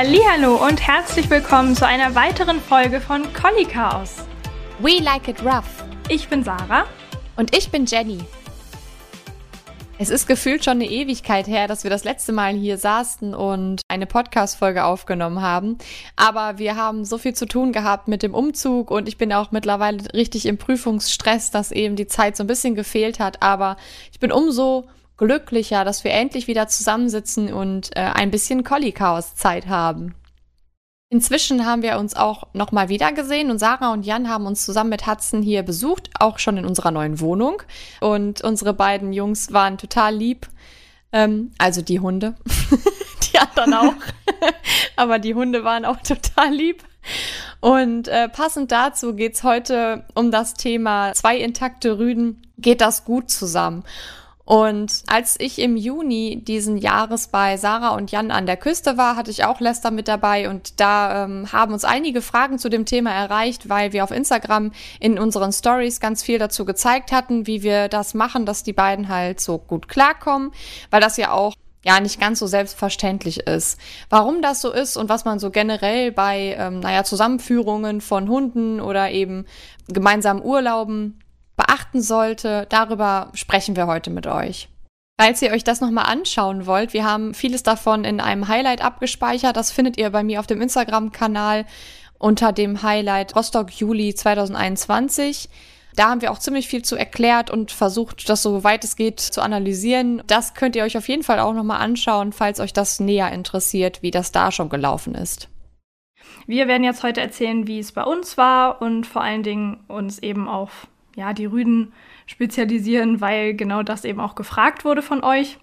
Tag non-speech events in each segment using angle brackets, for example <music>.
Hallo und herzlich willkommen zu einer weiteren Folge von Collie Chaos. We like it rough. Ich bin Sarah und ich bin Jenny. Es ist gefühlt schon eine Ewigkeit her, dass wir das letzte Mal hier saßen und eine Podcast-Folge aufgenommen haben. Aber wir haben so viel zu tun gehabt mit dem Umzug und ich bin auch mittlerweile richtig im Prüfungsstress, dass eben die Zeit so ein bisschen gefehlt hat. Aber ich bin umso glücklicher, dass wir endlich wieder zusammensitzen und äh, ein bisschen Collie-Chaos-Zeit haben. Inzwischen haben wir uns auch nochmal wieder gesehen und Sarah und Jan haben uns zusammen mit Hudson hier besucht, auch schon in unserer neuen Wohnung. Und unsere beiden Jungs waren total lieb. Ähm, also die Hunde. <laughs> die anderen auch. <laughs> Aber die Hunde waren auch total lieb. Und äh, passend dazu geht's heute um das Thema zwei intakte Rüden. Geht das gut zusammen? Und als ich im Juni diesen Jahres bei Sarah und Jan an der Küste war, hatte ich auch Lester mit dabei und da ähm, haben uns einige Fragen zu dem Thema erreicht, weil wir auf Instagram in unseren Stories ganz viel dazu gezeigt hatten, wie wir das machen, dass die beiden halt so gut klarkommen, weil das ja auch ja nicht ganz so selbstverständlich ist. Warum das so ist und was man so generell bei, ähm, naja, Zusammenführungen von Hunden oder eben gemeinsamen Urlauben beachten sollte, darüber sprechen wir heute mit euch. Falls ihr euch das nochmal anschauen wollt, wir haben vieles davon in einem Highlight abgespeichert. Das findet ihr bei mir auf dem Instagram-Kanal unter dem Highlight Rostock Juli 2021. Da haben wir auch ziemlich viel zu erklärt und versucht, das so weit es geht zu analysieren. Das könnt ihr euch auf jeden Fall auch nochmal anschauen, falls euch das näher interessiert, wie das da schon gelaufen ist. Wir werden jetzt heute erzählen, wie es bei uns war und vor allen Dingen uns eben auf ja, die Rüden spezialisieren, weil genau das eben auch gefragt wurde von euch.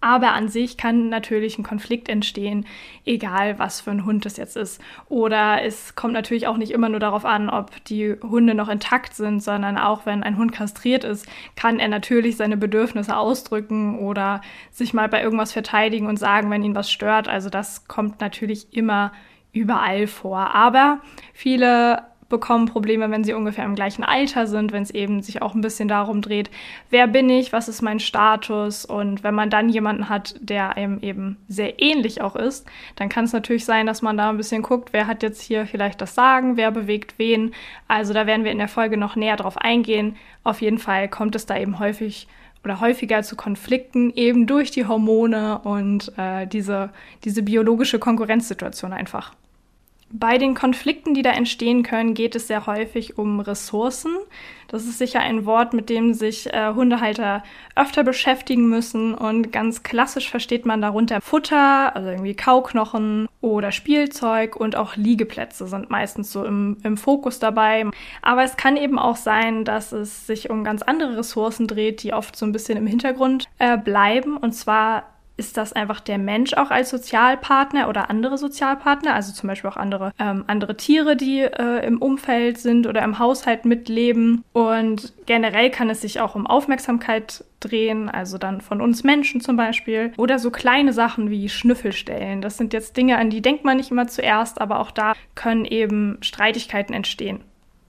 Aber an sich kann natürlich ein Konflikt entstehen, egal was für ein Hund es jetzt ist. Oder es kommt natürlich auch nicht immer nur darauf an, ob die Hunde noch intakt sind, sondern auch wenn ein Hund kastriert ist, kann er natürlich seine Bedürfnisse ausdrücken oder sich mal bei irgendwas verteidigen und sagen, wenn ihn was stört. Also das kommt natürlich immer überall vor. Aber viele bekommen Probleme, wenn sie ungefähr im gleichen Alter sind, wenn es eben sich auch ein bisschen darum dreht, wer bin ich, was ist mein Status und wenn man dann jemanden hat, der einem eben sehr ähnlich auch ist, dann kann es natürlich sein, dass man da ein bisschen guckt, wer hat jetzt hier vielleicht das Sagen, wer bewegt wen. Also da werden wir in der Folge noch näher drauf eingehen. Auf jeden Fall kommt es da eben häufig oder häufiger zu Konflikten eben durch die Hormone und äh, diese, diese biologische Konkurrenzsituation einfach. Bei den Konflikten, die da entstehen können, geht es sehr häufig um Ressourcen. Das ist sicher ein Wort, mit dem sich äh, Hundehalter öfter beschäftigen müssen. Und ganz klassisch versteht man darunter Futter, also irgendwie Kauknochen oder Spielzeug und auch Liegeplätze sind meistens so im, im Fokus dabei. Aber es kann eben auch sein, dass es sich um ganz andere Ressourcen dreht, die oft so ein bisschen im Hintergrund äh, bleiben. Und zwar ist das einfach der Mensch auch als Sozialpartner oder andere Sozialpartner, also zum Beispiel auch andere, ähm, andere Tiere, die äh, im Umfeld sind oder im Haushalt mitleben. Und generell kann es sich auch um Aufmerksamkeit drehen, also dann von uns Menschen zum Beispiel. Oder so kleine Sachen wie Schnüffelstellen. Das sind jetzt Dinge, an die denkt man nicht immer zuerst, aber auch da können eben Streitigkeiten entstehen.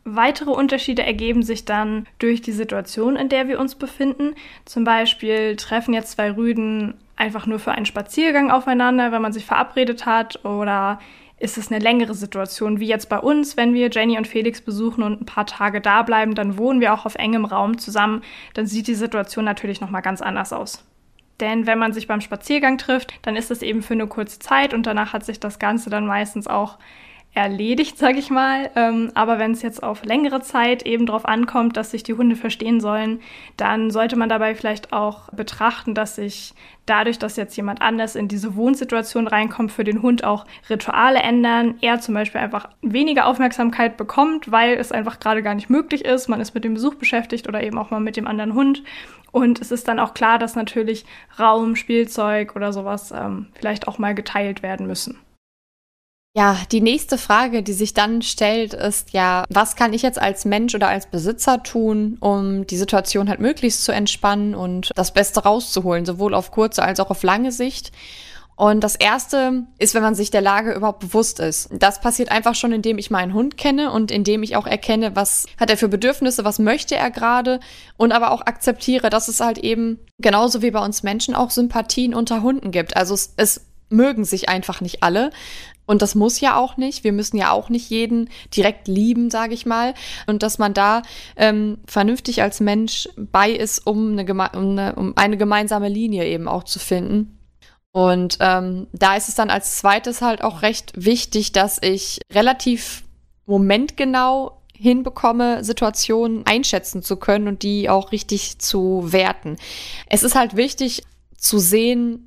Weitere Unterschiede ergeben sich dann durch die Situation, in der wir uns befinden. Zum Beispiel treffen jetzt zwei Rüden einfach nur für einen Spaziergang aufeinander, wenn man sich verabredet hat oder ist es eine längere Situation, wie jetzt bei uns, wenn wir Jenny und Felix besuchen und ein paar Tage da bleiben, dann wohnen wir auch auf engem Raum zusammen, dann sieht die Situation natürlich noch mal ganz anders aus. Denn wenn man sich beim Spaziergang trifft, dann ist es eben für eine kurze Zeit und danach hat sich das Ganze dann meistens auch erledigt, sage ich mal. Ähm, aber wenn es jetzt auf längere Zeit eben darauf ankommt, dass sich die Hunde verstehen sollen, dann sollte man dabei vielleicht auch betrachten, dass sich dadurch, dass jetzt jemand anders in diese Wohnsituation reinkommt, für den Hund auch Rituale ändern. Er zum Beispiel einfach weniger Aufmerksamkeit bekommt, weil es einfach gerade gar nicht möglich ist. Man ist mit dem Besuch beschäftigt oder eben auch mal mit dem anderen Hund. Und es ist dann auch klar, dass natürlich Raum, Spielzeug oder sowas ähm, vielleicht auch mal geteilt werden müssen. Ja, die nächste Frage, die sich dann stellt, ist ja, was kann ich jetzt als Mensch oder als Besitzer tun, um die Situation halt möglichst zu entspannen und das Beste rauszuholen, sowohl auf kurze als auch auf lange Sicht. Und das erste ist, wenn man sich der Lage überhaupt bewusst ist. Das passiert einfach schon, indem ich meinen Hund kenne und indem ich auch erkenne, was hat er für Bedürfnisse, was möchte er gerade und aber auch akzeptiere, dass es halt eben genauso wie bei uns Menschen auch Sympathien unter Hunden gibt. Also es, es mögen sich einfach nicht alle. Und das muss ja auch nicht. Wir müssen ja auch nicht jeden direkt lieben, sage ich mal. Und dass man da ähm, vernünftig als Mensch bei ist, um eine, um, eine, um eine gemeinsame Linie eben auch zu finden. Und ähm, da ist es dann als zweites halt auch recht wichtig, dass ich relativ momentgenau hinbekomme, Situationen einschätzen zu können und die auch richtig zu werten. Es ist halt wichtig zu sehen,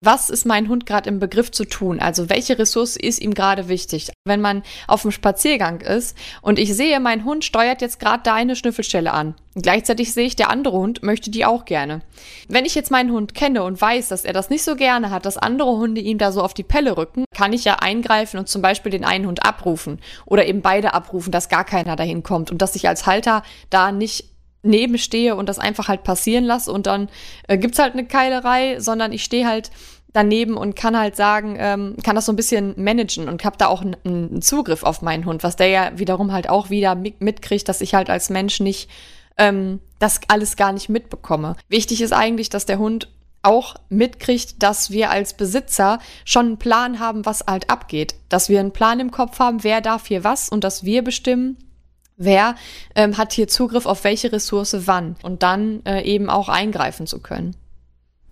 was ist mein Hund gerade im Begriff zu tun? Also welche Ressource ist ihm gerade wichtig? Wenn man auf dem Spaziergang ist und ich sehe, mein Hund steuert jetzt gerade da eine Schnüffelstelle an. Gleichzeitig sehe ich, der andere Hund möchte die auch gerne. Wenn ich jetzt meinen Hund kenne und weiß, dass er das nicht so gerne hat, dass andere Hunde ihm da so auf die Pelle rücken, kann ich ja eingreifen und zum Beispiel den einen Hund abrufen oder eben beide abrufen, dass gar keiner dahin kommt und dass ich als Halter da nicht nebenstehe und das einfach halt passieren lasse und dann äh, gibt's halt eine Keilerei, sondern ich stehe halt daneben und kann halt sagen, ähm, kann das so ein bisschen managen und habe da auch einen Zugriff auf meinen Hund, was der ja wiederum halt auch wieder mitkriegt, dass ich halt als Mensch nicht ähm, das alles gar nicht mitbekomme. Wichtig ist eigentlich, dass der Hund auch mitkriegt, dass wir als Besitzer schon einen Plan haben, was halt abgeht. Dass wir einen Plan im Kopf haben, wer darf hier was und dass wir bestimmen, wer ähm, hat hier Zugriff auf welche Ressource wann und dann äh, eben auch eingreifen zu können.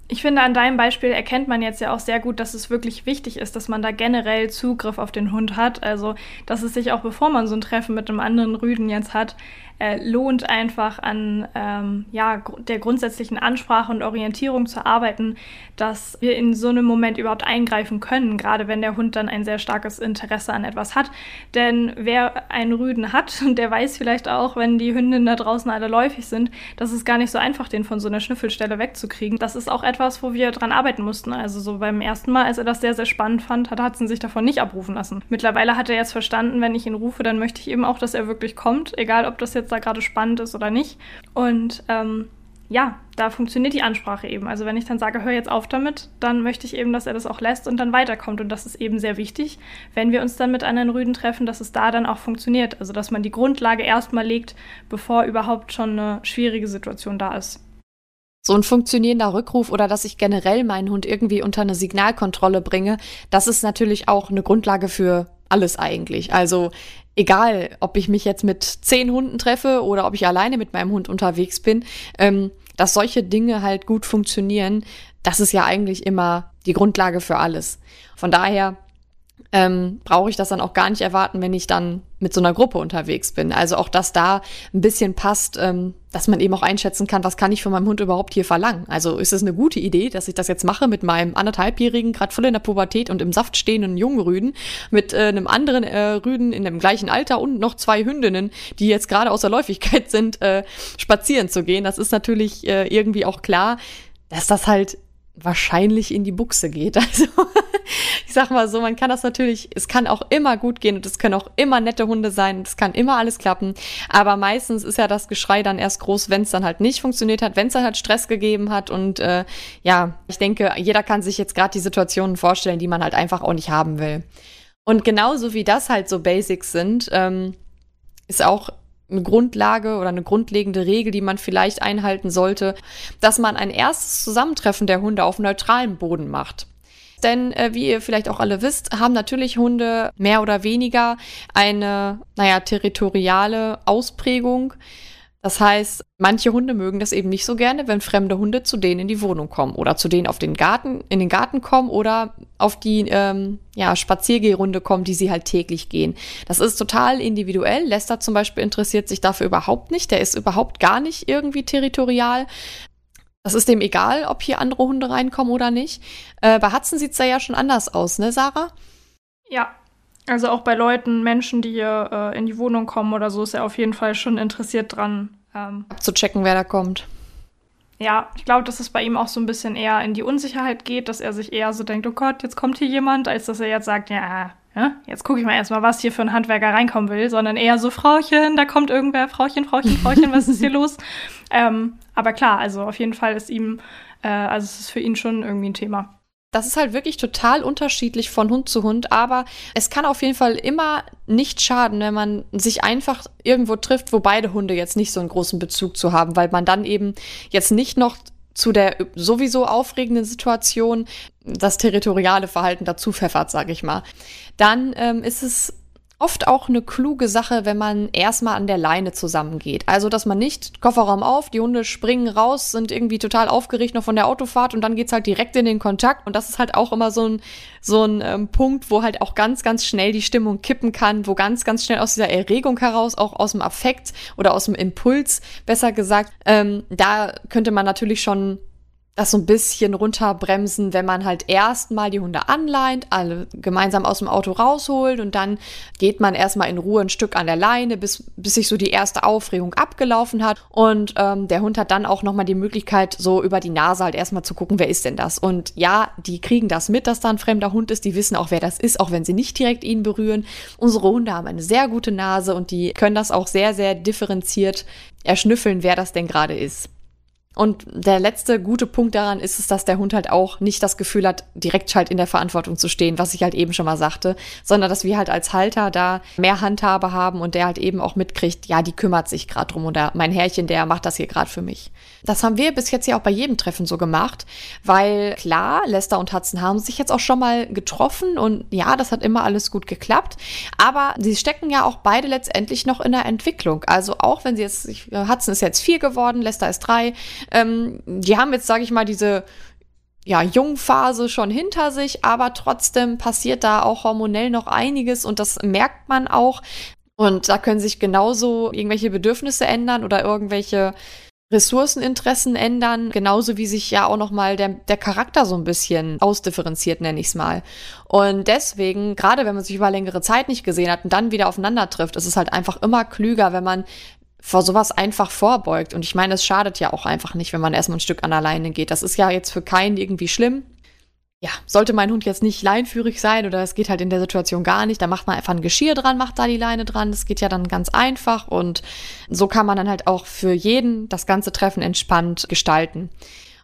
Ich finde, an deinem Beispiel erkennt man jetzt ja auch sehr gut, dass es wirklich wichtig ist, dass man da generell Zugriff auf den Hund hat. Also, dass es sich auch bevor man so ein Treffen mit einem anderen Rüden jetzt hat, äh, lohnt einfach an ähm, ja, gr der grundsätzlichen Ansprache und Orientierung zu arbeiten, dass wir in so einem Moment überhaupt eingreifen können, gerade wenn der Hund dann ein sehr starkes Interesse an etwas hat. Denn wer einen Rüden hat, <laughs> der weiß vielleicht auch, wenn die Hündinnen da draußen alle läufig sind, dass es gar nicht so einfach, den von so einer Schnüffelstelle wegzukriegen. Das ist auch etwas, wo wir dran arbeiten mussten. Also so beim ersten Mal, als er das sehr, sehr spannend fand, hat Hudson sich davon nicht abrufen lassen. Mittlerweile hat er jetzt verstanden, wenn ich ihn rufe, dann möchte ich eben auch, dass er wirklich kommt, egal ob das jetzt jetzt da gerade spannend ist oder nicht. Und ähm, ja, da funktioniert die Ansprache eben. Also wenn ich dann sage, hör jetzt auf damit, dann möchte ich eben, dass er das auch lässt und dann weiterkommt. Und das ist eben sehr wichtig, wenn wir uns dann mit anderen Rüden treffen, dass es da dann auch funktioniert. Also dass man die Grundlage erstmal legt, bevor überhaupt schon eine schwierige Situation da ist. So ein funktionierender Rückruf oder dass ich generell meinen Hund irgendwie unter eine Signalkontrolle bringe, das ist natürlich auch eine Grundlage für alles eigentlich. Also egal, ob ich mich jetzt mit zehn Hunden treffe oder ob ich alleine mit meinem Hund unterwegs bin, ähm, dass solche Dinge halt gut funktionieren, das ist ja eigentlich immer die Grundlage für alles. Von daher ähm, brauche ich das dann auch gar nicht erwarten, wenn ich dann mit so einer Gruppe unterwegs bin. Also auch, dass da ein bisschen passt, ähm, dass man eben auch einschätzen kann, was kann ich von meinem Hund überhaupt hier verlangen. Also ist es eine gute Idee, dass ich das jetzt mache mit meinem anderthalbjährigen, gerade voll in der Pubertät und im Saft stehenden jungen Rüden, mit äh, einem anderen äh, Rüden in dem gleichen Alter und noch zwei Hündinnen, die jetzt gerade aus der Läufigkeit <laughs> sind, äh, spazieren zu gehen. Das ist natürlich äh, irgendwie auch klar, dass das halt wahrscheinlich in die Buchse geht. <laughs> Also ich sag mal so, man kann das natürlich, es kann auch immer gut gehen und es können auch immer nette Hunde sein, es kann immer alles klappen. Aber meistens ist ja das Geschrei dann erst groß, wenn es dann halt nicht funktioniert hat, wenn es dann halt Stress gegeben hat. Und äh, ja, ich denke, jeder kann sich jetzt gerade die Situationen vorstellen, die man halt einfach auch nicht haben will. Und genauso wie das halt so Basics sind, ähm, ist auch eine Grundlage oder eine grundlegende Regel, die man vielleicht einhalten sollte, dass man ein erstes Zusammentreffen der Hunde auf neutralem Boden macht. Denn äh, wie ihr vielleicht auch alle wisst, haben natürlich Hunde mehr oder weniger eine, naja, territoriale Ausprägung. Das heißt, manche Hunde mögen das eben nicht so gerne, wenn fremde Hunde zu denen in die Wohnung kommen oder zu denen auf den Garten, in den Garten kommen oder auf die ähm, ja, Spaziergehrunde kommen, die sie halt täglich gehen. Das ist total individuell. Lester zum Beispiel interessiert sich dafür überhaupt nicht. Der ist überhaupt gar nicht irgendwie territorial. Das ist dem egal, ob hier andere Hunde reinkommen oder nicht. Äh, bei Hudson sieht es ja schon anders aus, ne, Sarah? Ja, also auch bei Leuten, Menschen, die hier äh, in die Wohnung kommen oder so, ist er auf jeden Fall schon interessiert dran. Ähm, Abzuchecken, wer da kommt. Ja, ich glaube, dass es bei ihm auch so ein bisschen eher in die Unsicherheit geht, dass er sich eher so denkt, oh Gott, jetzt kommt hier jemand, als dass er jetzt sagt, ja, ja jetzt gucke ich mal erstmal, was hier für ein Handwerker reinkommen will, sondern eher so, Frauchen, da kommt irgendwer, Frauchen, Frauchen, Frauchen, was ist hier <laughs> los? Ähm, aber klar, also auf jeden Fall ist ihm, äh, also es ist für ihn schon irgendwie ein Thema. Das ist halt wirklich total unterschiedlich von Hund zu Hund, aber es kann auf jeden Fall immer nicht schaden, wenn man sich einfach irgendwo trifft, wo beide Hunde jetzt nicht so einen großen Bezug zu haben, weil man dann eben jetzt nicht noch zu der sowieso aufregenden Situation das territoriale Verhalten dazu pfeffert, sage ich mal. Dann ähm, ist es oft auch eine kluge Sache, wenn man erstmal an der Leine zusammengeht. Also, dass man nicht Kofferraum auf, die Hunde springen raus, sind irgendwie total aufgeregt noch von der Autofahrt und dann geht's halt direkt in den Kontakt. Und das ist halt auch immer so ein, so ein ähm, Punkt, wo halt auch ganz, ganz schnell die Stimmung kippen kann, wo ganz, ganz schnell aus dieser Erregung heraus, auch aus dem Affekt oder aus dem Impuls, besser gesagt, ähm, da könnte man natürlich schon das so ein bisschen runterbremsen, wenn man halt erstmal die Hunde anleint, alle gemeinsam aus dem Auto rausholt und dann geht man erstmal in Ruhe ein Stück an der Leine, bis, bis sich so die erste Aufregung abgelaufen hat. Und ähm, der Hund hat dann auch nochmal die Möglichkeit, so über die Nase halt erstmal zu gucken, wer ist denn das? Und ja, die kriegen das mit, dass da ein fremder Hund ist, die wissen auch, wer das ist, auch wenn sie nicht direkt ihn berühren. Unsere Hunde haben eine sehr gute Nase und die können das auch sehr, sehr differenziert erschnüffeln, wer das denn gerade ist. Und der letzte gute Punkt daran ist es, dass der Hund halt auch nicht das Gefühl hat, direkt halt in der Verantwortung zu stehen, was ich halt eben schon mal sagte, sondern dass wir halt als Halter da mehr Handhabe haben und der halt eben auch mitkriegt, ja, die kümmert sich gerade drum oder mein Herrchen, der macht das hier gerade für mich. Das haben wir bis jetzt ja auch bei jedem Treffen so gemacht, weil klar, Lester und Hudson haben sich jetzt auch schon mal getroffen und ja, das hat immer alles gut geklappt, aber sie stecken ja auch beide letztendlich noch in der Entwicklung. Also auch wenn sie jetzt, Hudson ist jetzt vier geworden, Lester ist drei, ähm, die haben jetzt, sage ich mal, diese ja, Jungphase schon hinter sich, aber trotzdem passiert da auch hormonell noch einiges und das merkt man auch. Und da können sich genauso irgendwelche Bedürfnisse ändern oder irgendwelche Ressourceninteressen ändern, genauso wie sich ja auch nochmal der, der Charakter so ein bisschen ausdifferenziert, nenne ich es mal. Und deswegen, gerade wenn man sich über längere Zeit nicht gesehen hat und dann wieder aufeinander trifft, ist es halt einfach immer klüger, wenn man vor sowas einfach vorbeugt. Und ich meine, es schadet ja auch einfach nicht, wenn man erstmal ein Stück an alleine geht. Das ist ja jetzt für keinen irgendwie schlimm. Ja, sollte mein Hund jetzt nicht leinführig sein oder es geht halt in der Situation gar nicht, dann macht man einfach ein Geschirr dran, macht da die Leine dran. Das geht ja dann ganz einfach und so kann man dann halt auch für jeden das ganze Treffen entspannt gestalten.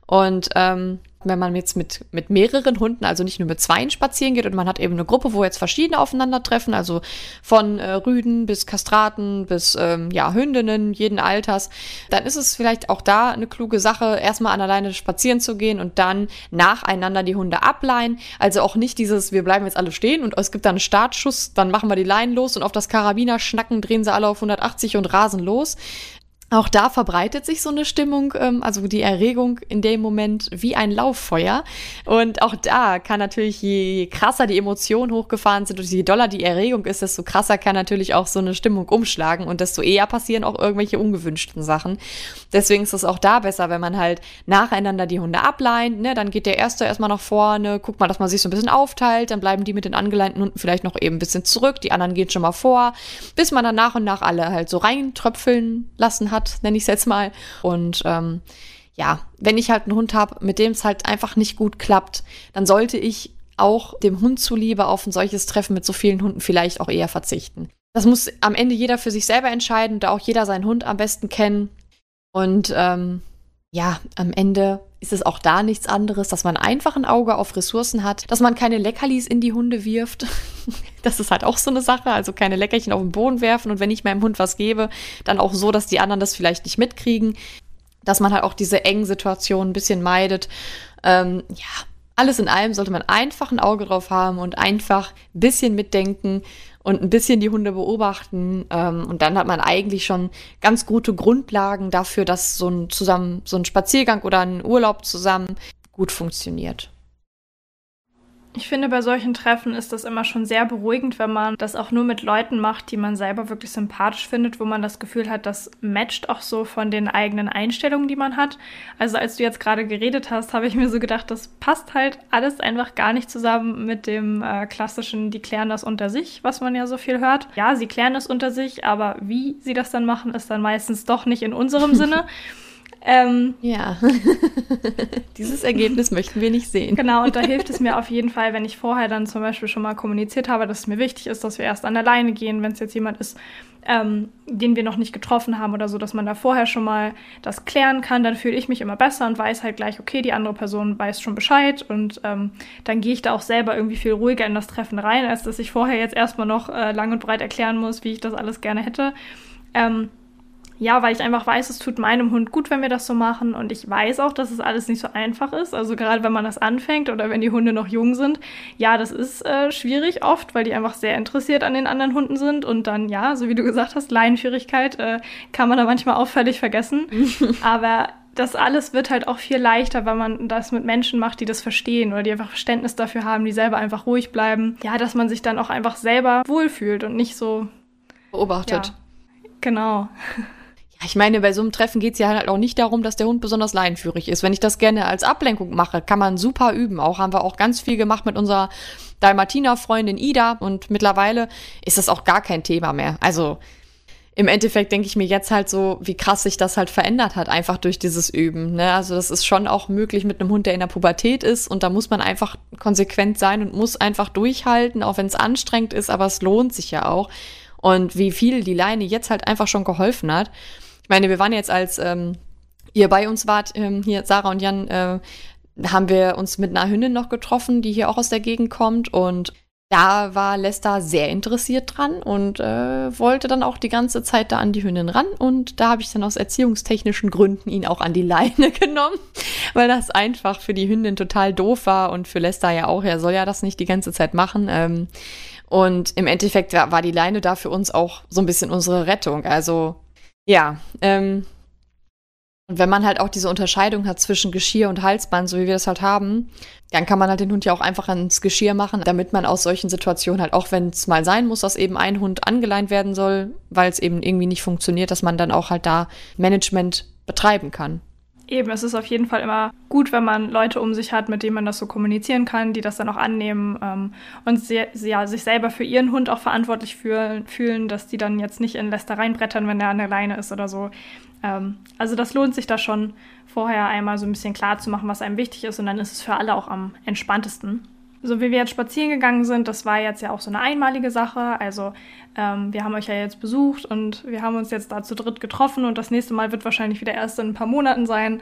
Und ähm, wenn man jetzt mit, mit mehreren Hunden, also nicht nur mit zweien spazieren geht und man hat eben eine Gruppe, wo jetzt verschiedene aufeinandertreffen, also von äh, Rüden bis Kastraten bis ähm, ja, Hündinnen jeden Alters, dann ist es vielleicht auch da eine kluge Sache, erstmal an alleine spazieren zu gehen und dann nacheinander die Hunde ableihen. Also auch nicht dieses, wir bleiben jetzt alle stehen und es gibt dann einen Startschuss, dann machen wir die Leinen los und auf das Karabiner schnacken, drehen sie alle auf 180 und rasen los. Auch da verbreitet sich so eine Stimmung, ähm, also die Erregung in dem Moment wie ein Lauffeuer. Und auch da kann natürlich, je krasser die Emotionen hochgefahren sind und je doller die Erregung ist, desto krasser kann natürlich auch so eine Stimmung umschlagen und desto eher passieren auch irgendwelche ungewünschten Sachen. Deswegen ist es auch da besser, wenn man halt nacheinander die Hunde ableint. Ne? Dann geht der Erste erstmal nach vorne, guckt mal, dass man sich so ein bisschen aufteilt, dann bleiben die mit den angeleinten Hunden vielleicht noch eben ein bisschen zurück, die anderen gehen schon mal vor, bis man dann nach und nach alle halt so reintröpfeln lassen hat hat, nenne ich es jetzt mal. Und ähm, ja, wenn ich halt einen Hund habe, mit dem es halt einfach nicht gut klappt, dann sollte ich auch dem Hund zuliebe auf ein solches Treffen mit so vielen Hunden vielleicht auch eher verzichten. Das muss am Ende jeder für sich selber entscheiden, da auch jeder seinen Hund am besten kennen. Und ähm, ja, am Ende ist es auch da nichts anderes, dass man einfach ein Auge auf Ressourcen hat, dass man keine Leckerlis in die Hunde wirft. <laughs> das ist halt auch so eine Sache, also keine Leckerchen auf den Boden werfen und wenn ich meinem Hund was gebe, dann auch so, dass die anderen das vielleicht nicht mitkriegen, dass man halt auch diese engen Situationen ein bisschen meidet. Ähm, ja, alles in allem sollte man einfach ein Auge drauf haben und einfach ein bisschen mitdenken und ein bisschen die Hunde beobachten. Ähm, und dann hat man eigentlich schon ganz gute Grundlagen dafür, dass so ein zusammen, so ein Spaziergang oder ein Urlaub zusammen gut funktioniert. Ich finde, bei solchen Treffen ist das immer schon sehr beruhigend, wenn man das auch nur mit Leuten macht, die man selber wirklich sympathisch findet, wo man das Gefühl hat, das matcht auch so von den eigenen Einstellungen, die man hat. Also als du jetzt gerade geredet hast, habe ich mir so gedacht, das passt halt alles einfach gar nicht zusammen mit dem äh, klassischen, die klären das unter sich, was man ja so viel hört. Ja, sie klären das unter sich, aber wie sie das dann machen, ist dann meistens doch nicht in unserem <laughs> Sinne. Ähm, ja, <laughs> dieses Ergebnis möchten wir nicht sehen. Genau, und da hilft es mir auf jeden Fall, wenn ich vorher dann zum Beispiel schon mal kommuniziert habe, dass es mir wichtig ist, dass wir erst an der Leine gehen, wenn es jetzt jemand ist, ähm, den wir noch nicht getroffen haben oder so, dass man da vorher schon mal das klären kann, dann fühle ich mich immer besser und weiß halt gleich, okay, die andere Person weiß schon Bescheid und ähm, dann gehe ich da auch selber irgendwie viel ruhiger in das Treffen rein, als dass ich vorher jetzt erstmal noch äh, lang und breit erklären muss, wie ich das alles gerne hätte. Ähm, ja, weil ich einfach weiß, es tut meinem Hund gut, wenn wir das so machen. Und ich weiß auch, dass es alles nicht so einfach ist. Also gerade wenn man das anfängt oder wenn die Hunde noch jung sind. Ja, das ist äh, schwierig oft, weil die einfach sehr interessiert an den anderen Hunden sind. Und dann, ja, so wie du gesagt hast, Leinenführigkeit äh, kann man da manchmal auch völlig vergessen. <laughs> Aber das alles wird halt auch viel leichter, wenn man das mit Menschen macht, die das verstehen oder die einfach Verständnis dafür haben, die selber einfach ruhig bleiben. Ja, dass man sich dann auch einfach selber wohlfühlt und nicht so beobachtet. Ja, genau. <laughs> Ich meine, bei so einem Treffen geht es ja halt auch nicht darum, dass der Hund besonders leinenführig ist. Wenn ich das gerne als Ablenkung mache, kann man super üben. Auch haben wir auch ganz viel gemacht mit unserer Dalmatiner-Freundin Ida und mittlerweile ist das auch gar kein Thema mehr. Also im Endeffekt denke ich mir jetzt halt so, wie krass sich das halt verändert hat, einfach durch dieses Üben. Ne? Also das ist schon auch möglich mit einem Hund, der in der Pubertät ist und da muss man einfach konsequent sein und muss einfach durchhalten, auch wenn es anstrengend ist, aber es lohnt sich ja auch. Und wie viel die Leine jetzt halt einfach schon geholfen hat. Ich meine, wir waren jetzt als ähm, ihr bei uns wart, ähm, hier Sarah und Jan, äh, haben wir uns mit einer Hündin noch getroffen, die hier auch aus der Gegend kommt und da war Lester sehr interessiert dran und äh, wollte dann auch die ganze Zeit da an die Hündin ran. Und da habe ich dann aus erziehungstechnischen Gründen ihn auch an die Leine <laughs> genommen, weil das einfach für die Hündin total doof war und für Lester ja auch. Er soll ja das nicht die ganze Zeit machen. Ähm, und im Endeffekt war, war die Leine da für uns auch so ein bisschen unsere Rettung. Also ja, ähm, und wenn man halt auch diese Unterscheidung hat zwischen Geschirr und Halsband, so wie wir das halt haben, dann kann man halt den Hund ja auch einfach ans Geschirr machen, damit man aus solchen Situationen halt, auch wenn es mal sein muss, dass eben ein Hund angeleint werden soll, weil es eben irgendwie nicht funktioniert, dass man dann auch halt da Management betreiben kann. Eben, es ist auf jeden Fall immer gut, wenn man Leute um sich hat, mit denen man das so kommunizieren kann, die das dann auch annehmen ähm, und sehr, ja, sich selber für ihren Hund auch verantwortlich fühlen, fühlen, dass die dann jetzt nicht in Lästereien brettern, wenn der an der Leine ist oder so. Ähm, also das lohnt sich da schon, vorher einmal so ein bisschen klar zu machen, was einem wichtig ist und dann ist es für alle auch am entspanntesten so wie wir jetzt spazieren gegangen sind, das war jetzt ja auch so eine einmalige Sache. Also ähm, wir haben euch ja jetzt besucht und wir haben uns jetzt da zu dritt getroffen und das nächste Mal wird wahrscheinlich wieder erst in ein paar Monaten sein.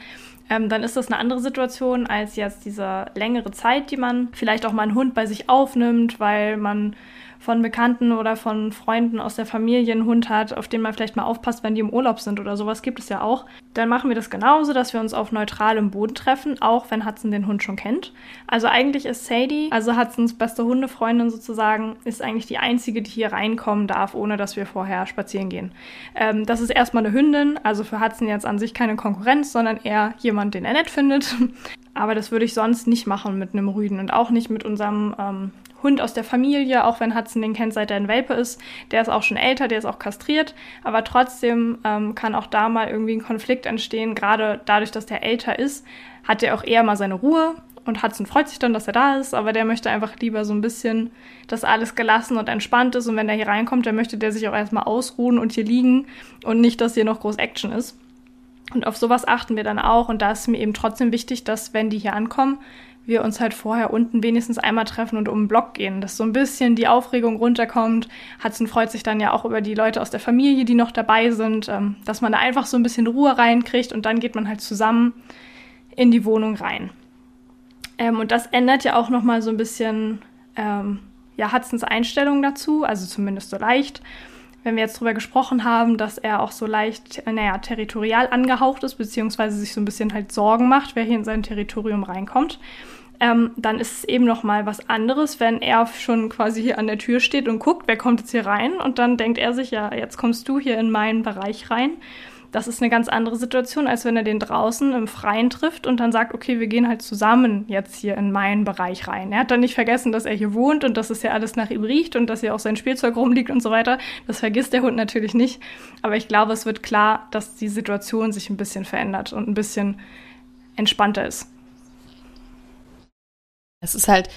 Ähm, dann ist das eine andere Situation als jetzt diese längere Zeit, die man vielleicht auch mal einen Hund bei sich aufnimmt, weil man von Bekannten oder von Freunden aus der Familie einen Hund hat, auf den man vielleicht mal aufpasst, wenn die im Urlaub sind oder sowas gibt es ja auch. Dann machen wir das genauso, dass wir uns auf neutralem Boden treffen, auch wenn Hudson den Hund schon kennt. Also eigentlich ist Sadie, also Hudsons beste Hundefreundin sozusagen, ist eigentlich die einzige, die hier reinkommen darf, ohne dass wir vorher spazieren gehen. Ähm, das ist erstmal eine Hündin, also für Hudson jetzt an sich keine Konkurrenz, sondern eher jemand, den er nett findet. <laughs> Aber das würde ich sonst nicht machen mit einem Rüden und auch nicht mit unserem ähm, Hund aus der Familie, auch wenn Hudson den kennt, seit er ein Welpe ist. Der ist auch schon älter, der ist auch kastriert, aber trotzdem ähm, kann auch da mal irgendwie ein Konflikt entstehen. Gerade dadurch, dass der älter ist, hat er auch eher mal seine Ruhe und Hudson freut sich dann, dass er da ist, aber der möchte einfach lieber so ein bisschen, dass alles gelassen und entspannt ist und wenn der hier reinkommt, dann möchte der sich auch erstmal ausruhen und hier liegen und nicht, dass hier noch groß Action ist. Und auf sowas achten wir dann auch und da ist mir eben trotzdem wichtig, dass wenn die hier ankommen, wir uns halt vorher unten wenigstens einmal treffen und um den Block gehen, dass so ein bisschen die Aufregung runterkommt. Hudson freut sich dann ja auch über die Leute aus der Familie, die noch dabei sind, ähm, dass man da einfach so ein bisschen Ruhe reinkriegt und dann geht man halt zusammen in die Wohnung rein. Ähm, und das ändert ja auch nochmal so ein bisschen ähm, ja, Hudsons Einstellung dazu, also zumindest so leicht. Wenn wir jetzt drüber gesprochen haben, dass er auch so leicht, naja, territorial angehaucht ist, beziehungsweise sich so ein bisschen halt Sorgen macht, wer hier in sein Territorium reinkommt, ähm, dann ist es eben noch mal was anderes, wenn er schon quasi hier an der Tür steht und guckt, wer kommt jetzt hier rein und dann denkt er sich, ja, jetzt kommst du hier in meinen Bereich rein. Das ist eine ganz andere Situation, als wenn er den draußen im Freien trifft und dann sagt, okay, wir gehen halt zusammen jetzt hier in meinen Bereich rein. Er hat dann nicht vergessen, dass er hier wohnt und dass es ja alles nach ihm riecht und dass hier auch sein Spielzeug rumliegt und so weiter. Das vergisst der Hund natürlich nicht. Aber ich glaube, es wird klar, dass die Situation sich ein bisschen verändert und ein bisschen entspannter ist. Es ist halt,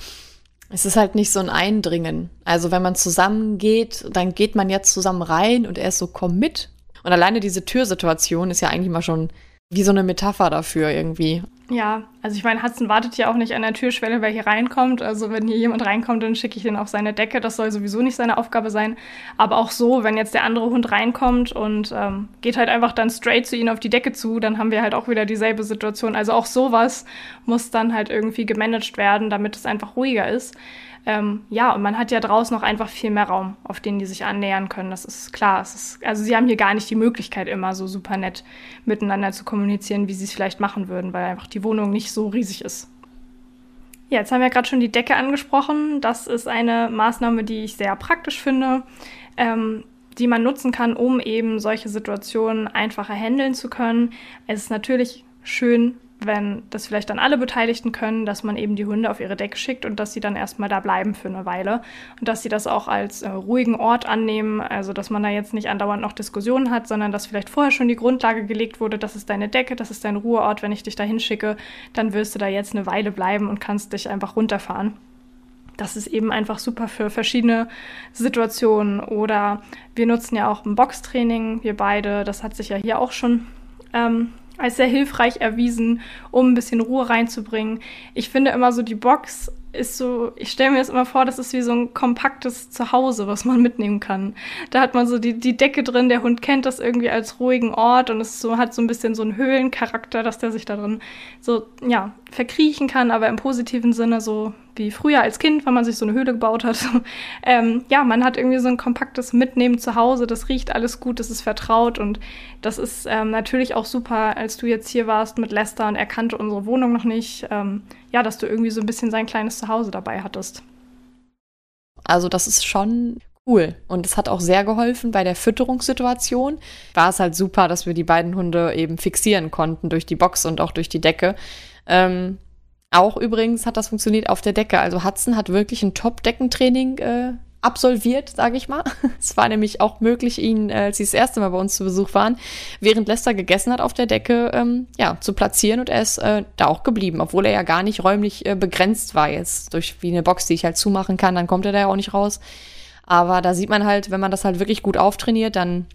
es ist halt nicht so ein Eindringen. Also wenn man zusammen geht, dann geht man jetzt zusammen rein und er ist so, komm mit. Und alleine diese Türsituation ist ja eigentlich mal schon wie so eine Metapher dafür irgendwie. Ja, also ich meine, Hudson wartet ja auch nicht an der Türschwelle, wer hier reinkommt. Also wenn hier jemand reinkommt, dann schicke ich den auf seine Decke. Das soll sowieso nicht seine Aufgabe sein. Aber auch so, wenn jetzt der andere Hund reinkommt und ähm, geht halt einfach dann straight zu ihnen auf die Decke zu, dann haben wir halt auch wieder dieselbe Situation. Also auch sowas muss dann halt irgendwie gemanagt werden, damit es einfach ruhiger ist. Ähm, ja, und man hat ja draußen noch einfach viel mehr Raum, auf den die sich annähern können. Das ist klar. Ist, also sie haben hier gar nicht die Möglichkeit, immer so super nett miteinander zu kommunizieren, wie sie es vielleicht machen würden, weil einfach die Wohnung nicht so riesig ist. Ja, jetzt haben wir gerade schon die Decke angesprochen. Das ist eine Maßnahme, die ich sehr praktisch finde. Ähm, die man nutzen kann, um eben solche Situationen einfacher handeln zu können. Es ist natürlich schön, wenn das vielleicht dann alle Beteiligten können, dass man eben die Hunde auf ihre Decke schickt und dass sie dann erstmal da bleiben für eine Weile und dass sie das auch als äh, ruhigen Ort annehmen, also dass man da jetzt nicht andauernd noch Diskussionen hat, sondern dass vielleicht vorher schon die Grundlage gelegt wurde, das ist deine Decke, das ist dein Ruheort, wenn ich dich da hinschicke, dann wirst du da jetzt eine Weile bleiben und kannst dich einfach runterfahren das ist eben einfach super für verschiedene Situationen. Oder wir nutzen ja auch ein Boxtraining, wir beide. Das hat sich ja hier auch schon ähm, als sehr hilfreich erwiesen, um ein bisschen Ruhe reinzubringen. Ich finde immer so, die Box ist so, ich stelle mir das immer vor, das ist wie so ein kompaktes Zuhause, was man mitnehmen kann. Da hat man so die, die Decke drin, der Hund kennt das irgendwie als ruhigen Ort und es so, hat so ein bisschen so einen Höhlencharakter, dass der sich da drin so, ja, verkriechen kann, aber im positiven Sinne so wie früher als Kind, wenn man sich so eine Höhle gebaut hat. <laughs> ähm, ja, man hat irgendwie so ein kompaktes Mitnehmen zu Hause, das riecht alles gut, das ist vertraut und das ist ähm, natürlich auch super, als du jetzt hier warst mit Lester und er kannte unsere Wohnung noch nicht, ähm, ja, dass du irgendwie so ein bisschen sein kleines Zuhause dabei hattest. Also das ist schon cool. Und es hat auch sehr geholfen bei der Fütterungssituation. War es halt super, dass wir die beiden Hunde eben fixieren konnten durch die Box und auch durch die Decke. Ähm, auch übrigens hat das funktioniert auf der Decke. Also Hudson hat wirklich ein Top-Deckentraining äh, absolviert, sage ich mal. <laughs> Es war nämlich auch möglich, ihn, äh, als sie das erste Mal bei uns zu Besuch waren, während Lester gegessen hat, auf der Decke ähm, ja, zu platzieren und er ist äh, da auch geblieben, obwohl er ja gar nicht räumlich äh, begrenzt war jetzt durch wie eine Box, die ich halt zumachen kann, dann kommt er da ja auch nicht raus. Aber da sieht man halt, wenn man das halt wirklich gut auftrainiert, dann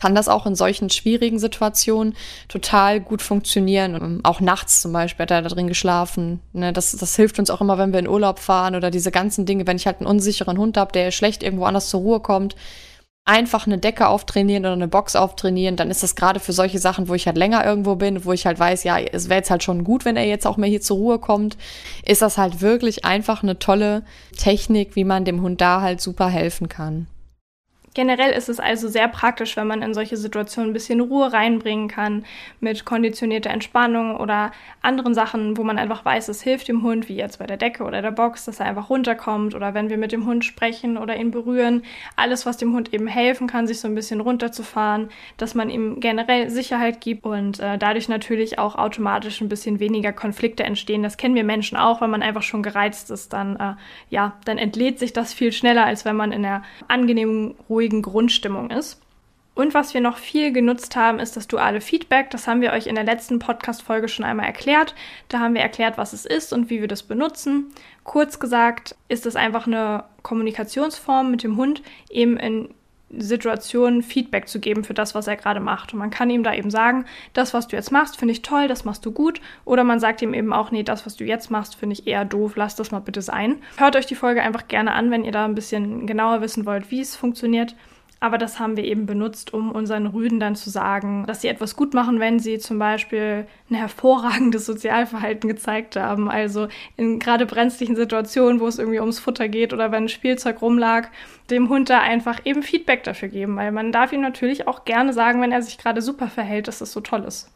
kann das auch in solchen schwierigen Situationen total gut funktionieren. Und auch nachts zum Beispiel hat er da drin geschlafen. Ne, das, das hilft uns auch immer, wenn wir in Urlaub fahren oder diese ganzen Dinge. Wenn ich halt einen unsicheren Hund habe, der schlecht irgendwo anders zur Ruhe kommt, einfach eine Decke auftrainieren oder eine Box auftrainieren, dann ist das gerade für solche Sachen, wo ich halt länger irgendwo bin, wo ich halt weiß, ja, es wäre jetzt halt schon gut, wenn er jetzt auch mehr hier zur Ruhe kommt, ist das halt wirklich einfach eine tolle Technik, wie man dem Hund da halt super helfen kann. Generell ist es also sehr praktisch, wenn man in solche Situationen ein bisschen Ruhe reinbringen kann mit konditionierter Entspannung oder anderen Sachen, wo man einfach weiß, es hilft dem Hund, wie jetzt bei der Decke oder der Box, dass er einfach runterkommt oder wenn wir mit dem Hund sprechen oder ihn berühren. Alles, was dem Hund eben helfen kann, sich so ein bisschen runterzufahren, dass man ihm generell Sicherheit gibt und äh, dadurch natürlich auch automatisch ein bisschen weniger Konflikte entstehen. Das kennen wir Menschen auch, wenn man einfach schon gereizt ist, dann, äh, ja, dann entlädt sich das viel schneller, als wenn man in der angenehmen, ruhigen ruhigen Grundstimmung ist. Und was wir noch viel genutzt haben, ist das duale Feedback. Das haben wir euch in der letzten Podcast-Folge schon einmal erklärt. Da haben wir erklärt, was es ist und wie wir das benutzen. Kurz gesagt ist es einfach eine Kommunikationsform mit dem Hund, eben in Situationen Feedback zu geben für das, was er gerade macht. Und man kann ihm da eben sagen, das, was du jetzt machst, finde ich toll, das machst du gut. Oder man sagt ihm eben auch, nee, das, was du jetzt machst, finde ich eher doof, lass das mal bitte sein. Hört euch die Folge einfach gerne an, wenn ihr da ein bisschen genauer wissen wollt, wie es funktioniert. Aber das haben wir eben benutzt, um unseren Rüden dann zu sagen, dass sie etwas gut machen, wenn sie zum Beispiel ein hervorragendes Sozialverhalten gezeigt haben. Also in gerade brenzlichen Situationen, wo es irgendwie ums Futter geht oder wenn ein Spielzeug rumlag, dem Hund da einfach eben Feedback dafür geben. Weil man darf ihm natürlich auch gerne sagen, wenn er sich gerade super verhält, dass es so toll ist.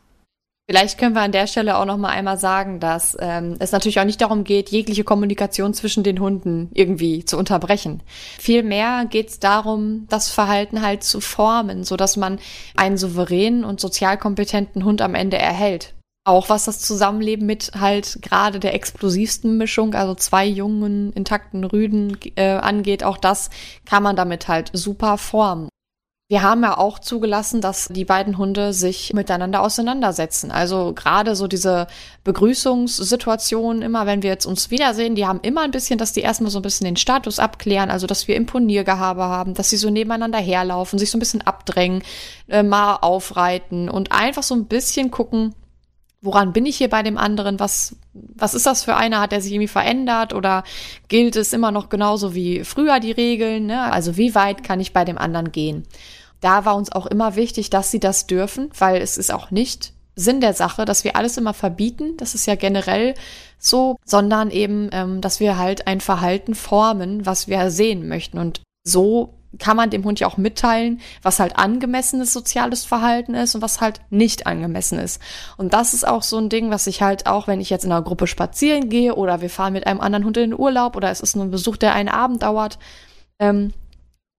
Vielleicht können wir an der Stelle auch noch mal einmal sagen, dass ähm, es natürlich auch nicht darum geht, jegliche Kommunikation zwischen den Hunden irgendwie zu unterbrechen. Vielmehr geht es darum, das Verhalten halt zu formen, so dass man einen souveränen und sozial kompetenten Hund am Ende erhält. Auch was das Zusammenleben mit halt gerade der explosivsten Mischung, also zwei jungen, intakten Rüden äh, angeht, auch das kann man damit halt super formen. Wir haben ja auch zugelassen, dass die beiden Hunde sich miteinander auseinandersetzen. Also gerade so diese Begrüßungssituation, immer wenn wir jetzt uns wiedersehen, die haben immer ein bisschen, dass die erstmal so ein bisschen den Status abklären, also dass wir Imponiergehabe haben, dass sie so nebeneinander herlaufen, sich so ein bisschen abdrängen, äh, mal aufreiten und einfach so ein bisschen gucken, woran bin ich hier bei dem anderen? Was, was ist das für einer? Hat er sich irgendwie verändert oder gilt es immer noch genauso wie früher die Regeln? Ne? Also wie weit kann ich bei dem anderen gehen? Da war uns auch immer wichtig, dass sie das dürfen, weil es ist auch nicht Sinn der Sache, dass wir alles immer verbieten. Das ist ja generell so, sondern eben, ähm, dass wir halt ein Verhalten formen, was wir sehen möchten. Und so kann man dem Hund ja auch mitteilen, was halt angemessenes soziales Verhalten ist und was halt nicht angemessen ist. Und das ist auch so ein Ding, was ich halt auch, wenn ich jetzt in einer Gruppe spazieren gehe oder wir fahren mit einem anderen Hund in den Urlaub oder es ist nur ein Besuch, der einen Abend dauert, ähm,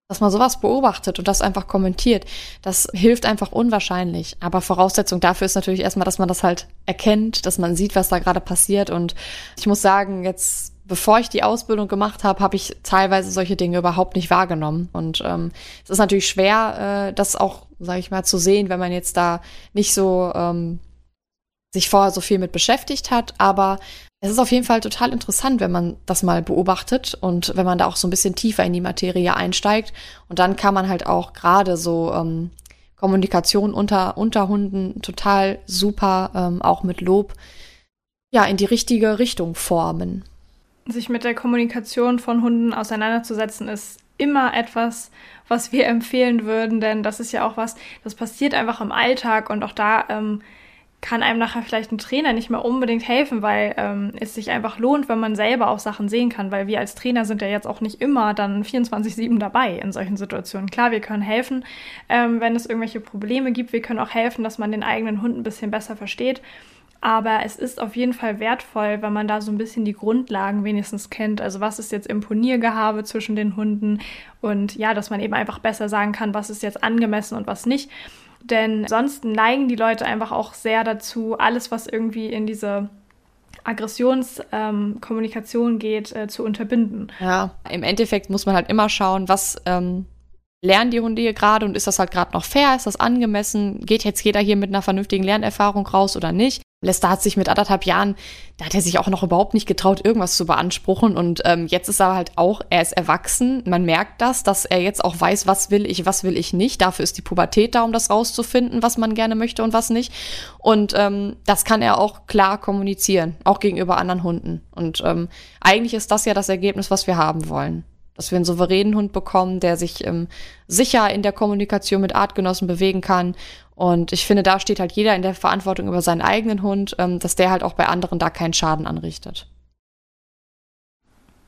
dass man sowas beobachtet und das einfach kommentiert, das hilft einfach unwahrscheinlich. Aber Voraussetzung dafür ist natürlich erstmal, dass man das halt erkennt, dass man sieht, was da gerade passiert. Und ich muss sagen, jetzt, bevor ich die Ausbildung gemacht habe, habe ich teilweise solche Dinge überhaupt nicht wahrgenommen. Und ähm, es ist natürlich schwer, äh, das auch, sage ich mal, zu sehen, wenn man jetzt da nicht so ähm, sich vorher so viel mit beschäftigt hat. Aber es ist auf jeden Fall total interessant, wenn man das mal beobachtet und wenn man da auch so ein bisschen tiefer in die Materie einsteigt. Und dann kann man halt auch gerade so ähm, Kommunikation unter, unter Hunden total super, ähm, auch mit Lob, ja, in die richtige Richtung formen. Sich mit der Kommunikation von Hunden auseinanderzusetzen, ist immer etwas, was wir empfehlen würden, denn das ist ja auch was, das passiert einfach im Alltag und auch da ähm, kann einem nachher vielleicht ein Trainer nicht mehr unbedingt helfen, weil ähm, es sich einfach lohnt, wenn man selber auch Sachen sehen kann, weil wir als Trainer sind ja jetzt auch nicht immer dann 24-7 dabei in solchen Situationen. Klar, wir können helfen, ähm, wenn es irgendwelche Probleme gibt. Wir können auch helfen, dass man den eigenen Hund ein bisschen besser versteht. Aber es ist auf jeden Fall wertvoll, wenn man da so ein bisschen die Grundlagen wenigstens kennt. Also was ist jetzt Imponiergehabe zwischen den Hunden und ja, dass man eben einfach besser sagen kann, was ist jetzt angemessen und was nicht. Denn sonst neigen die Leute einfach auch sehr dazu, alles, was irgendwie in diese Aggressionskommunikation ähm, geht, äh, zu unterbinden. Ja, im Endeffekt muss man halt immer schauen, was ähm, lernen die Hunde hier gerade und ist das halt gerade noch fair, ist das angemessen, geht jetzt jeder hier mit einer vernünftigen Lernerfahrung raus oder nicht. Lester hat sich mit anderthalb Jahren, da hat er sich auch noch überhaupt nicht getraut, irgendwas zu beanspruchen. Und ähm, jetzt ist er halt auch, er ist erwachsen. Man merkt das, dass er jetzt auch weiß, was will ich, was will ich nicht. Dafür ist die Pubertät da, um das rauszufinden, was man gerne möchte und was nicht. Und ähm, das kann er auch klar kommunizieren, auch gegenüber anderen Hunden. Und ähm, eigentlich ist das ja das Ergebnis, was wir haben wollen dass wir einen souveränen Hund bekommen, der sich ähm, sicher in der Kommunikation mit Artgenossen bewegen kann. Und ich finde, da steht halt jeder in der Verantwortung über seinen eigenen Hund, ähm, dass der halt auch bei anderen da keinen Schaden anrichtet.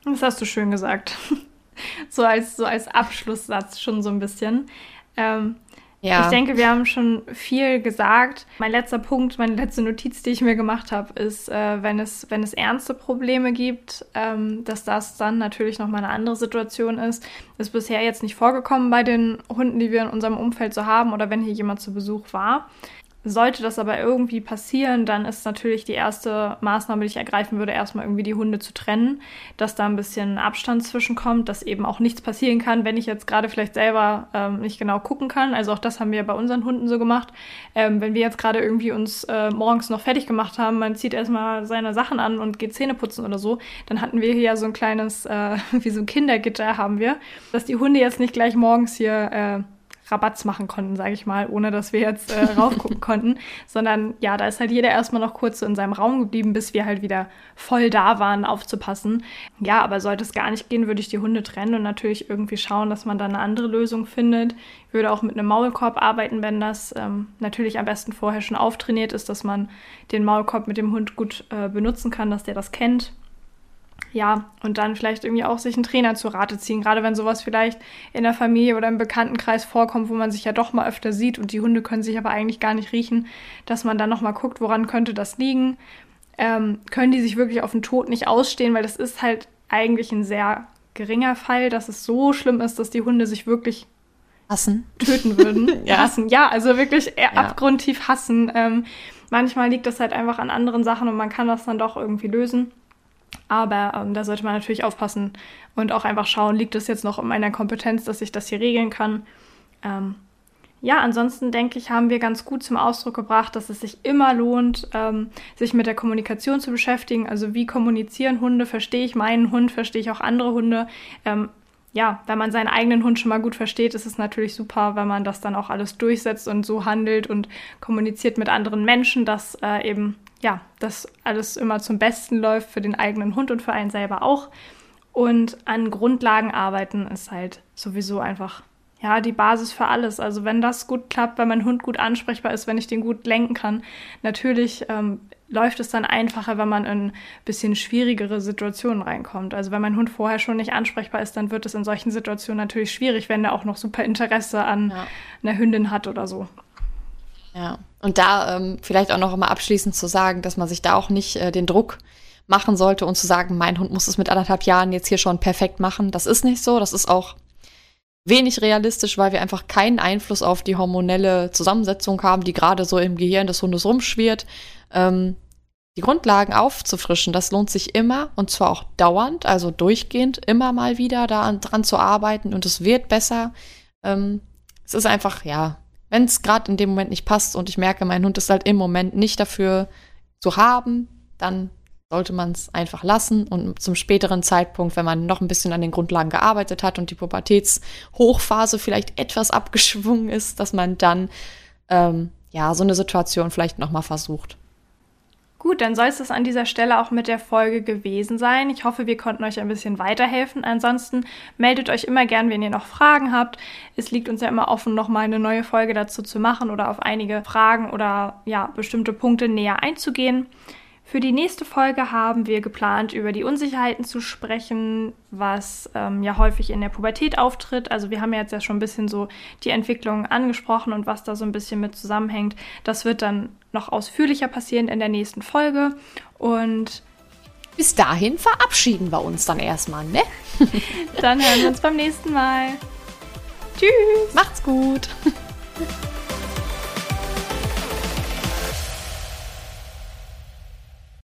Das hast du schön gesagt. <laughs> so als, so als Abschlusssatz schon so ein bisschen. Ähm, ja. Ich denke, wir haben schon viel gesagt. Mein letzter Punkt, meine letzte Notiz, die ich mir gemacht habe, ist, äh, wenn, es, wenn es ernste Probleme gibt, ähm, dass das dann natürlich nochmal eine andere Situation ist. Ist bisher jetzt nicht vorgekommen bei den Hunden, die wir in unserem Umfeld so haben oder wenn hier jemand zu Besuch war. Sollte das aber irgendwie passieren, dann ist natürlich die erste Maßnahme, die ich ergreifen würde, erstmal irgendwie die Hunde zu trennen, dass da ein bisschen Abstand zwischenkommt, dass eben auch nichts passieren kann, wenn ich jetzt gerade vielleicht selber ähm, nicht genau gucken kann. Also auch das haben wir bei unseren Hunden so gemacht. Ähm, wenn wir jetzt gerade irgendwie uns äh, morgens noch fertig gemacht haben, man zieht erstmal seine Sachen an und geht Zähne putzen oder so, dann hatten wir hier ja so ein kleines, äh, <laughs> wie so ein Kindergitter haben wir, dass die Hunde jetzt nicht gleich morgens hier äh, Rabatz machen konnten, sage ich mal, ohne dass wir jetzt äh, raufgucken <laughs> konnten, sondern ja, da ist halt jeder erstmal noch kurz so in seinem Raum geblieben, bis wir halt wieder voll da waren, aufzupassen. Ja, aber sollte es gar nicht gehen, würde ich die Hunde trennen und natürlich irgendwie schauen, dass man da eine andere Lösung findet. Ich würde auch mit einem Maulkorb arbeiten, wenn das ähm, natürlich am besten vorher schon auftrainiert ist, dass man den Maulkorb mit dem Hund gut äh, benutzen kann, dass der das kennt ja, und dann vielleicht irgendwie auch sich einen Trainer zu Rate ziehen, gerade wenn sowas vielleicht in der Familie oder im Bekanntenkreis vorkommt, wo man sich ja doch mal öfter sieht und die Hunde können sich aber eigentlich gar nicht riechen, dass man dann nochmal guckt, woran könnte das liegen. Ähm, können die sich wirklich auf den Tod nicht ausstehen, weil das ist halt eigentlich ein sehr geringer Fall, dass es so schlimm ist, dass die Hunde sich wirklich hassen, töten würden. <laughs> ja. Hassen, ja, also wirklich ja. abgrundtief hassen. Ähm, manchmal liegt das halt einfach an anderen Sachen und man kann das dann doch irgendwie lösen. Aber ähm, da sollte man natürlich aufpassen und auch einfach schauen, liegt es jetzt noch in meiner Kompetenz, dass ich das hier regeln kann. Ähm, ja, ansonsten denke ich, haben wir ganz gut zum Ausdruck gebracht, dass es sich immer lohnt, ähm, sich mit der Kommunikation zu beschäftigen. Also wie kommunizieren Hunde? Verstehe ich meinen Hund? Verstehe ich auch andere Hunde? Ähm, ja, wenn man seinen eigenen Hund schon mal gut versteht, ist es natürlich super, wenn man das dann auch alles durchsetzt und so handelt und kommuniziert mit anderen Menschen, dass äh, eben ja, dass alles immer zum Besten läuft für den eigenen Hund und für einen selber auch. Und an Grundlagen arbeiten ist halt sowieso einfach ja, die Basis für alles. Also wenn das gut klappt, wenn mein Hund gut ansprechbar ist, wenn ich den gut lenken kann, natürlich ähm, läuft es dann einfacher, wenn man in ein bisschen schwierigere Situationen reinkommt. Also wenn mein Hund vorher schon nicht ansprechbar ist, dann wird es in solchen Situationen natürlich schwierig, wenn er auch noch super Interesse an ja. einer Hündin hat oder so. Ja, und da ähm, vielleicht auch noch mal abschließend zu sagen, dass man sich da auch nicht äh, den Druck machen sollte und zu sagen, mein Hund muss es mit anderthalb Jahren jetzt hier schon perfekt machen. Das ist nicht so. Das ist auch wenig realistisch, weil wir einfach keinen Einfluss auf die hormonelle Zusammensetzung haben, die gerade so im Gehirn des Hundes rumschwirrt. Ähm, die Grundlagen aufzufrischen, das lohnt sich immer und zwar auch dauernd, also durchgehend, immer mal wieder daran zu arbeiten und es wird besser. Ähm, es ist einfach, ja, wenn es gerade in dem Moment nicht passt und ich merke, mein Hund ist halt im Moment nicht dafür zu haben, dann sollte man es einfach lassen und zum späteren Zeitpunkt, wenn man noch ein bisschen an den Grundlagen gearbeitet hat und die Pubertätshochphase vielleicht etwas abgeschwungen ist, dass man dann ähm, ja so eine Situation vielleicht noch mal versucht. Gut, dann soll es das an dieser Stelle auch mit der Folge gewesen sein. Ich hoffe, wir konnten euch ein bisschen weiterhelfen. Ansonsten meldet euch immer gern, wenn ihr noch Fragen habt. Es liegt uns ja immer offen, nochmal eine neue Folge dazu zu machen oder auf einige Fragen oder ja, bestimmte Punkte näher einzugehen. Für die nächste Folge haben wir geplant, über die Unsicherheiten zu sprechen, was ähm, ja häufig in der Pubertät auftritt. Also wir haben ja jetzt ja schon ein bisschen so die Entwicklung angesprochen und was da so ein bisschen mit zusammenhängt. Das wird dann noch ausführlicher passieren in der nächsten Folge. Und bis dahin verabschieden wir uns dann erstmal, ne? <laughs> dann hören wir uns beim nächsten Mal. Tschüss. Macht's gut. <laughs>